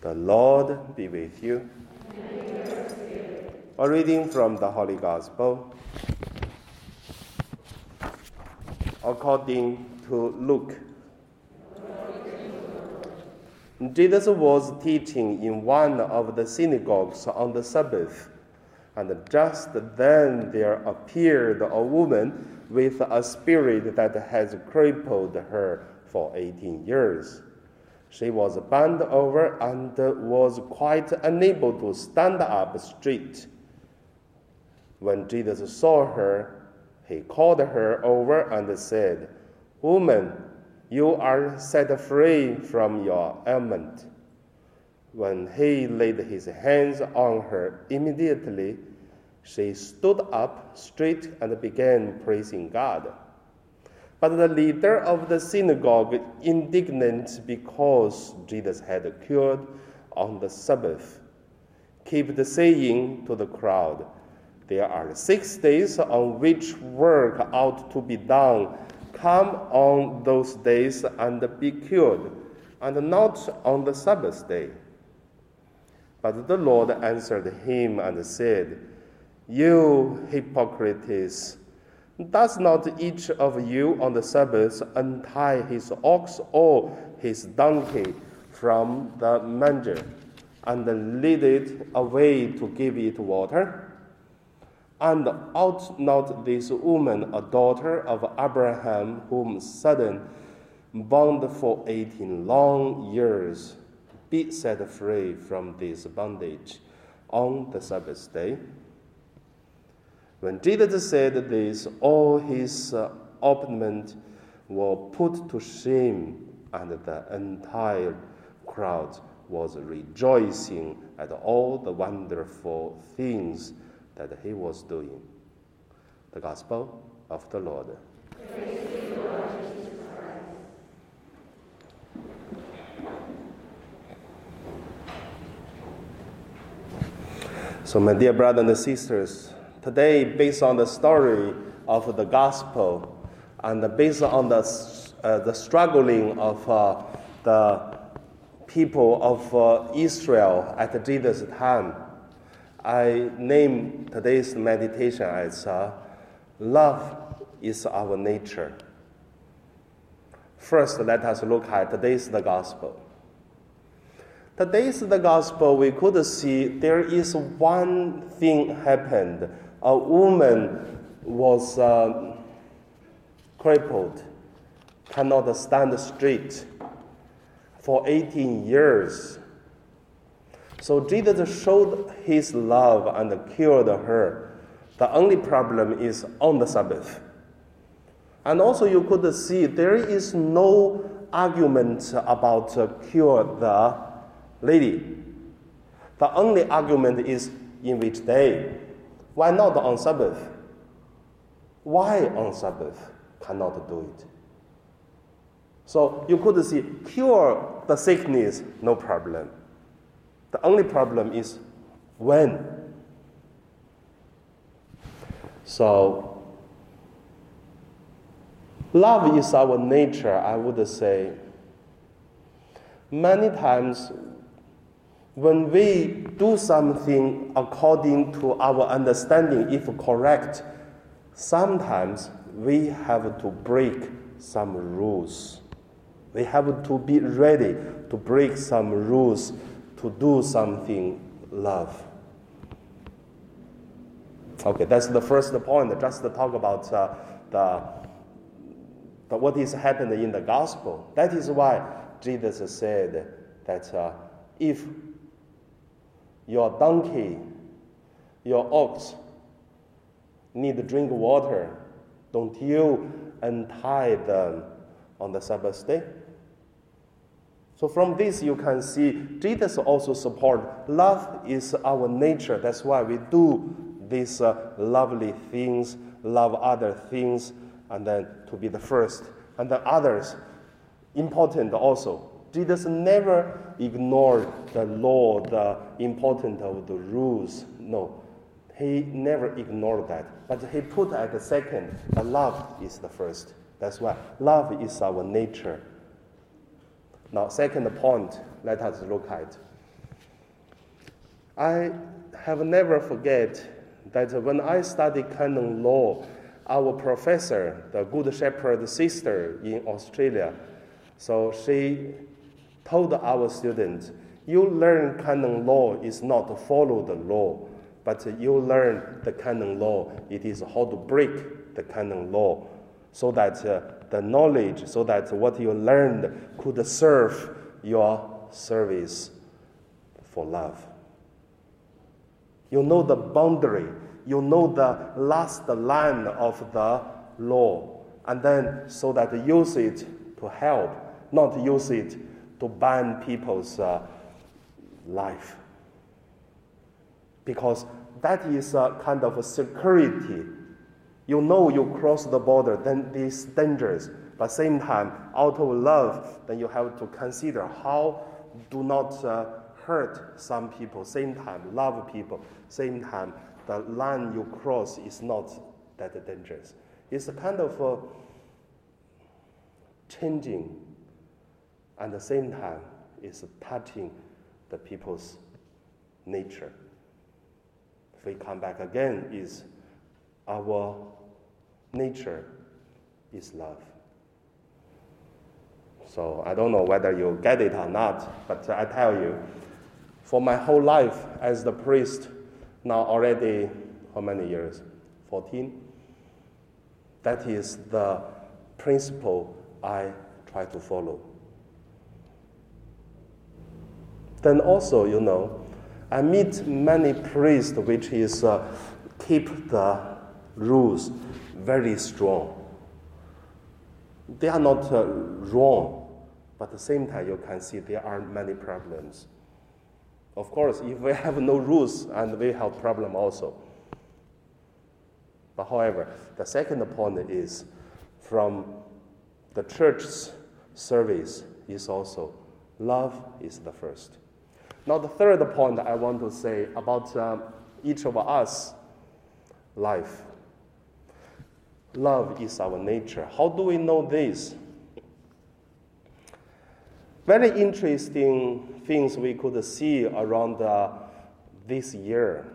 The Lord be with you. A reading from the Holy Gospel according to Luke. Jesus was teaching in one of the synagogues on the Sabbath, and just then there appeared a woman with a spirit that has crippled her for 18 years. She was bent over and was quite unable to stand up straight. When Jesus saw her, he called her over and said, Woman, you are set free from your ailment. When he laid his hands on her, immediately she stood up straight and began praising God. But the leader of the synagogue, indignant because Jesus had cured on the Sabbath, kept saying to the crowd, There are six days on which work ought to be done. Come on those days and be cured, and not on the Sabbath day. But the Lord answered him and said, You hypocrites! Does not each of you on the Sabbath untie his ox or his donkey from the manger and lead it away to give it water? And ought not this woman, a daughter of Abraham, whom Satan bound for eighteen long years, be set free from this bondage on the Sabbath day? When Jesus said this, all his uh, opponents were put to shame, and the entire crowd was rejoicing at all the wonderful things that he was doing. The Gospel of the Lord. So, my dear brothers and sisters, today, based on the story of the gospel and based on the, uh, the struggling of uh, the people of uh, Israel at Jesus' time, I name today's meditation as uh, Love is Our Nature. First, let us look at today's the gospel. Today's the gospel, we could see there is one thing happened. A woman was uh, crippled, cannot stand straight for 18 years. So Jesus showed his love and cured her. The only problem is on the Sabbath. And also, you could see there is no argument about uh, cure the lady. The only argument is in which day. Why not on Sabbath? Why on Sabbath cannot do it? So you could see cure the sickness, no problem. The only problem is when. So, love is our nature, I would say. Many times, when we do something according to our understanding, if correct, sometimes we have to break some rules. We have to be ready to break some rules to do something love. Okay, that's the first point, just to talk about uh, the, the, what is happening in the gospel. That is why Jesus said that uh, if your donkey, your ox need to drink water, don't you untie them on the Sabbath day? So from this you can see Jesus also support love is our nature. That's why we do these uh, lovely things, love other things, and then to be the first, and then others important also. Jesus never ignored the law, the importance of the rules. No, he never ignored that. But he put at the second, the love is the first. That's why love is our nature. Now, second point, let us look at I have never forget that when I studied canon law, our professor, the Good Shepherd sister in Australia, so she told our students, you learn canon law is not to follow the law, but you learn the canon law. It is how to break the canon law so that uh, the knowledge, so that what you learned could serve your service for love. You know the boundary, you know the last line of the law, and then so that use it to help, not use it to ban people's uh, life. Because that is a kind of a security. You know you cross the border, then it's dangerous. But same time, out of love, then you have to consider how do not uh, hurt some people. Same time, love people. Same time, the line you cross is not that dangerous. It's a kind of uh, changing, at the same time, it's touching the people's nature. If we come back again, is our nature is love. So I don't know whether you get it or not, but I tell you, for my whole life as the priest, now already how many years? 14? That is the principle I try to follow. Then also, you know, I meet many priests which is uh, keep the rules very strong. They are not uh, wrong, but at the same time you can see there are many problems. Of course, if we have no rules and we have problem also. But however, the second point is from the church's service is also love is the first. Now, the third point I want to say about um, each of us life. Love is our nature. How do we know this? Very interesting things we could see around uh, this year.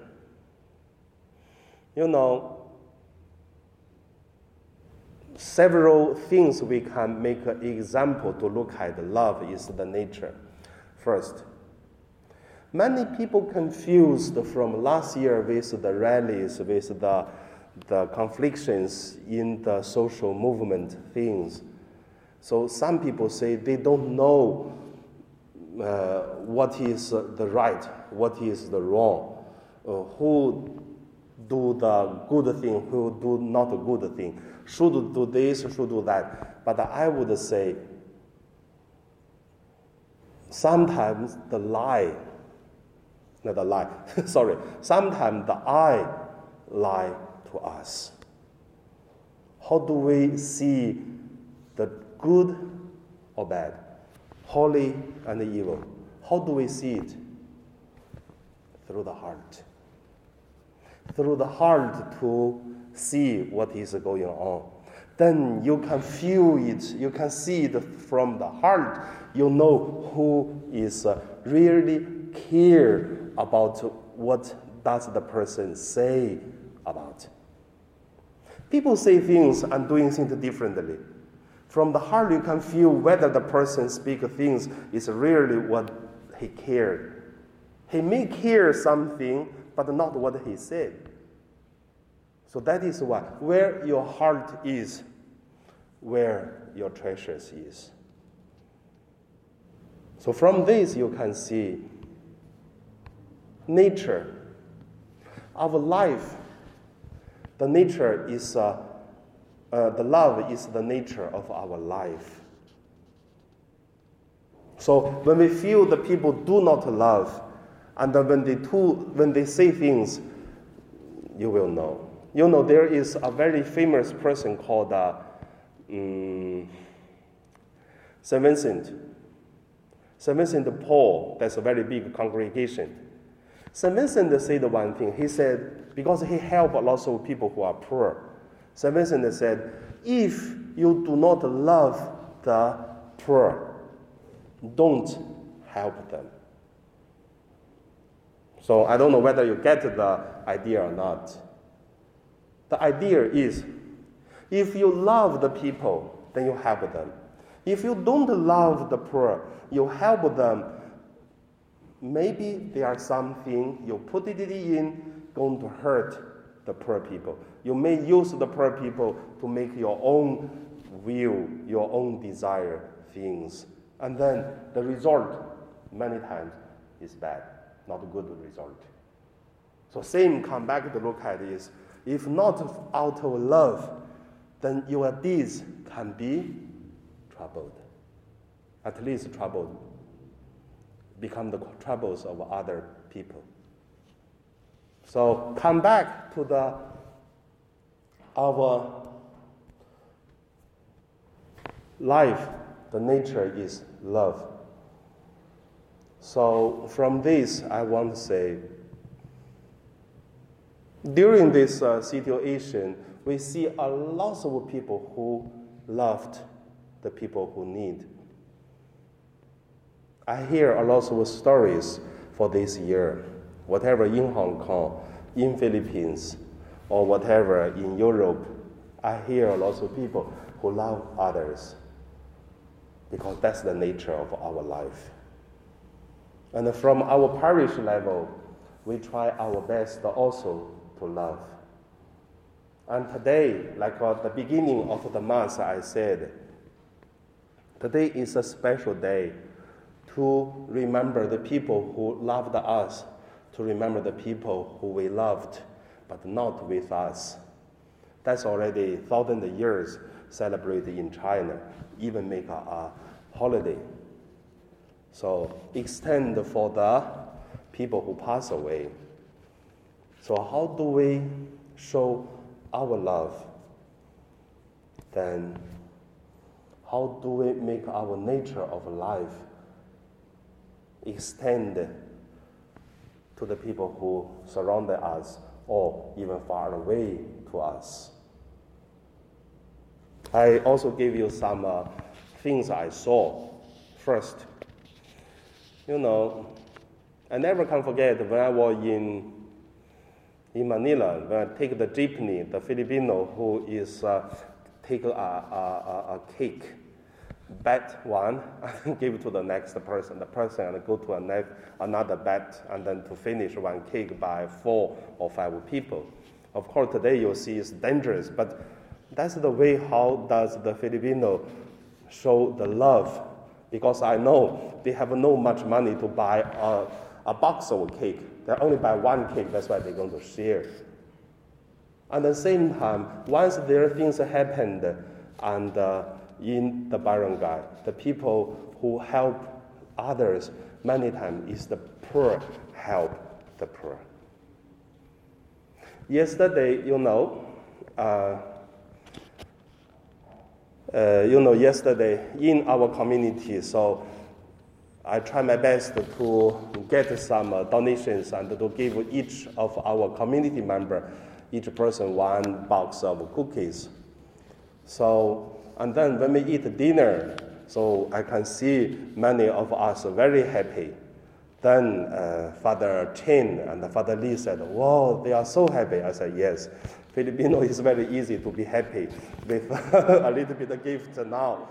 You know, several things we can make an example to look at love is the nature. First, Many people confused from last year with the rallies, with the, the conflictions in the social movement things. So some people say they don't know uh, what is the right, what is the wrong, uh, who do the good thing, who do not a good thing, should do this, should do that. But I would say sometimes the lie not the lie, sorry, sometimes the eye lie to us. How do we see the good or bad, holy and evil? How do we see it? Through the heart. Through the heart to see what is going on. Then you can feel it, you can see it from the heart. You know who is really care about what does the person say about. People say things and doing things differently. From the heart, you can feel whether the person speak things is really what he cared. He may care something, but not what he said. So that is why where your heart is, where your treasures is. So from this you can see nature. Our life, the nature is, uh, uh, the love is the nature of our life. So when we feel the people do not love, and when they, do, when they say things, you will know. You know, there is a very famous person called uh, um, St. Vincent. St. Vincent Paul, that's a very big congregation. St. Vincent said one thing. He said, because he helped lots of people who are poor. St. Vincent said, if you do not love the poor, don't help them. So I don't know whether you get the idea or not. The idea is if you love the people, then you help them. If you don't love the poor, you help them. Maybe there are something you put it in going to hurt the poor people. You may use the poor people to make your own will, your own desire things. And then the result, many times, is bad, not a good result. So same come back to look at is, if not out of love, then your deeds can be troubled. At least troubled. Become the troubles of other people. So come back to the our life, the nature is love. So from this, I want to say, during this uh, situation, we see a lot of people who loved the people who need. I hear a lot of stories for this year, whatever in Hong Kong, in Philippines, or whatever in Europe. I hear a lot of people who love others because that's the nature of our life. And from our parish level, we try our best also to love. And today, like at the beginning of the month, I said, today is a special day to remember the people who loved us, to remember the people who we loved, but not with us. That's already thousand years celebrated in China, even make a, a holiday. So extend for the people who pass away. So how do we show our love? Then how do we make our nature of life extend to the people who surround us or even far away to us? I also gave you some uh, things I saw. First, you know, I never can forget when I was in in Manila, when I take the jeepney, the Filipino who is uh, take a, a, a, a cake, bet one, and give to the next person. The person and go to ne- another bet, and then to finish one cake by four or five people. Of course, today you see it's dangerous, but that's the way how does the Filipino show the love because I know they have no much money to buy a, a box of cake. They only buy one cake, that's why they're going to share. At the same time, once their things happened and uh, in the barangay, the people who help others many times is the poor help the poor. Yesterday, you know, uh, uh, you know, yesterday in our community. So I try my best to get some uh, donations and to give each of our community member, each person one box of cookies. So, and then when we eat dinner, so I can see many of us very happy. Then uh, Father Chen and Father Lee said, Wow, they are so happy. I said, Yes. Filipino is very easy to be happy with a little bit of gift now,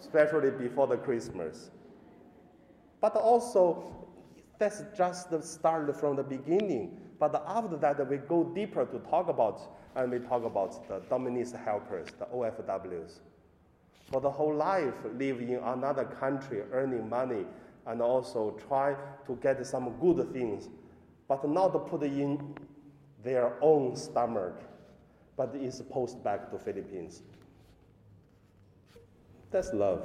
especially before the Christmas. But also, that's just the start from the beginning. But after that, we go deeper to talk about, and we talk about the domestic helpers, the OFWs. For the whole life, live in another country, earning money, and also try to get some good things, but not put in their own stomach, but is post back to Philippines. That's love.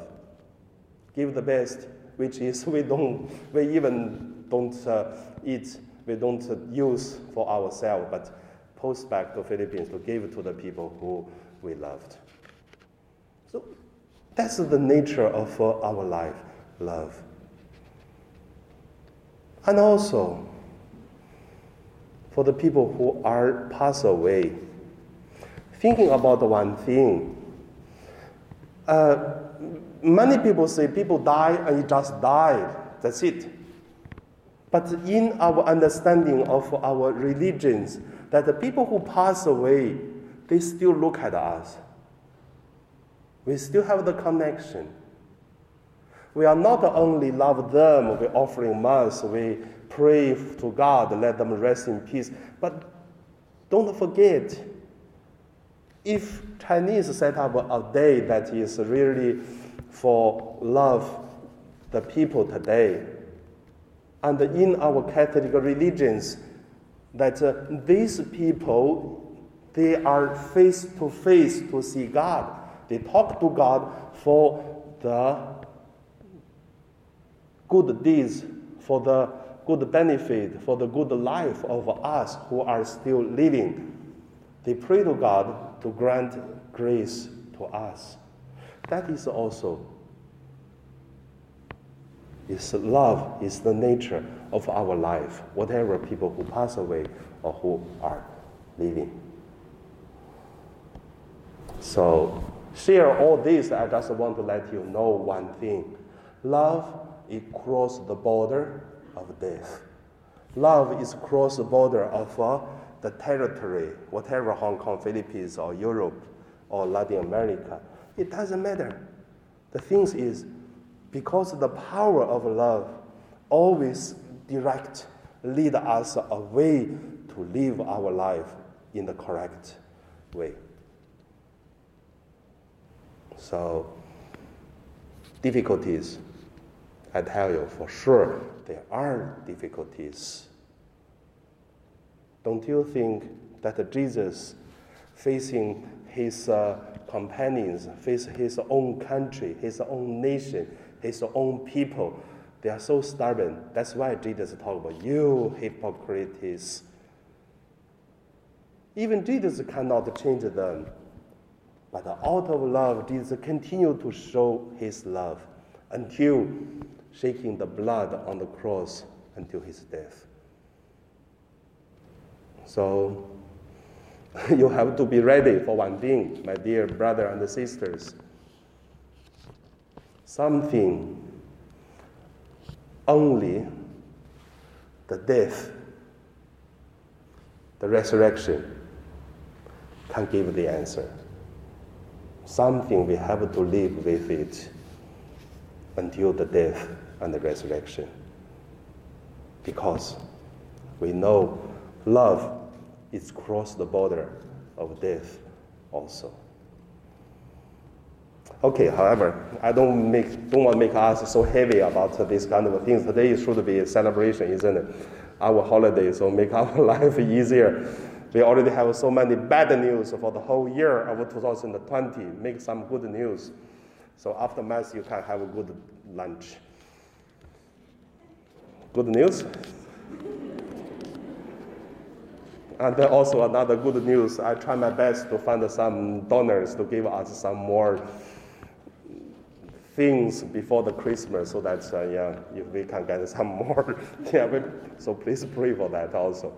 Give the best, which is we don't, we even don't uh, eat, we don't uh, use for ourselves, but post back to Philippines to give to the people who we loved. So that's the nature of uh, our life, love. And also, for the people who are passed away, thinking about one thing. Uh, many people say people die and you just died. That's it. But in our understanding of our religions, that the people who pass away, they still look at us. We still have the connection. We are not only love them, we offering mass, we pray to God, let them rest in peace. But don't forget, if Chinese set up a day that is really for love the people today, and in our Catholic religions, that uh, these people they are face to face to see God. They talk to God for the good deeds, for the good benefit, for the good life of us who are still living. They pray to God to grant grace to us. That is also is love is the nature of our life, whatever people who pass away or who are living. So, share all this. I just want to let you know one thing love is cross the border of death. Love is cross the border of uh, the territory, whatever Hong Kong, Philippines, or Europe, or Latin America. It doesn't matter. The thing is, because the power of love always direct, lead us away to live our life in the correct way. So, difficulties, I tell you for sure, there are difficulties. Don't you think that Jesus, facing his uh, companions, face his own country, his own nation, his own people, they are so stubborn. That's why Jesus talked about you hypocrites. Even Jesus cannot change them. But out of love, Jesus continued to show his love until shaking the blood on the cross until his death. So you have to be ready for one thing, my dear brother and sisters. Something only the death, the resurrection can give the answer. Something we have to live with it until the death and the resurrection. Because we know love is cross the border of death also. Okay, however, I don't make don't want to make us so heavy about this kind of things. Today should be a celebration, isn't it? Our holiday, so make our life easier. We already have so many bad news for the whole year of 2020. Make some good news. So after Mass, you can have a good lunch. Good news. And then also another good news, I try my best to find some donors to give us some more things before the Christmas so that uh, yeah, if we can get some more. yeah, so please pray for that also.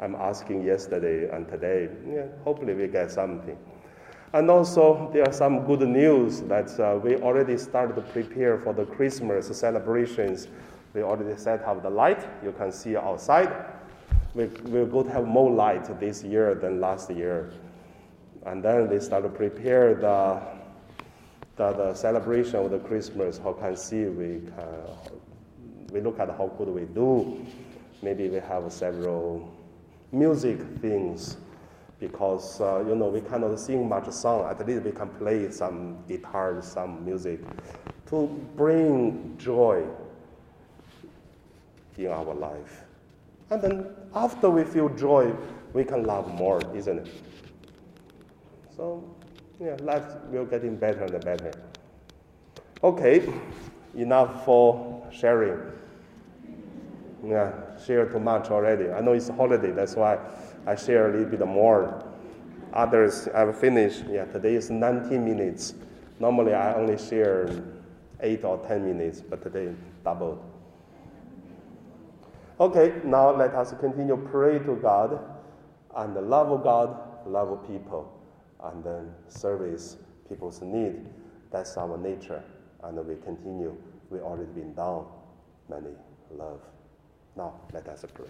I'm asking yesterday and today. Yeah, hopefully we get something. And also there are some good news that uh, we already started to prepare for the Christmas celebrations. We already set up the light. You can see outside. We, we're going to have more light this year than last year. And then we start to prepare the the, the celebration of the Christmas, how can see we can, we look at how good we do. Maybe we have several music things because uh, you know we cannot sing much song. At least we can play some guitar, some music to bring joy in our life. And then after we feel joy, we can love more, isn't it? So yeah, life will getting better and better. Okay, enough for sharing. Yeah, share too much already. I know it's holiday, that's why I share a little bit more. Others I've finished. Yeah, today is 19 minutes. Normally I only share 8 or 10 minutes, but today doubled. Okay, now let us continue pray to God and the love of God, love of people and then service people's need. That's our nature, and we continue. We already been done many love. Now let us pray.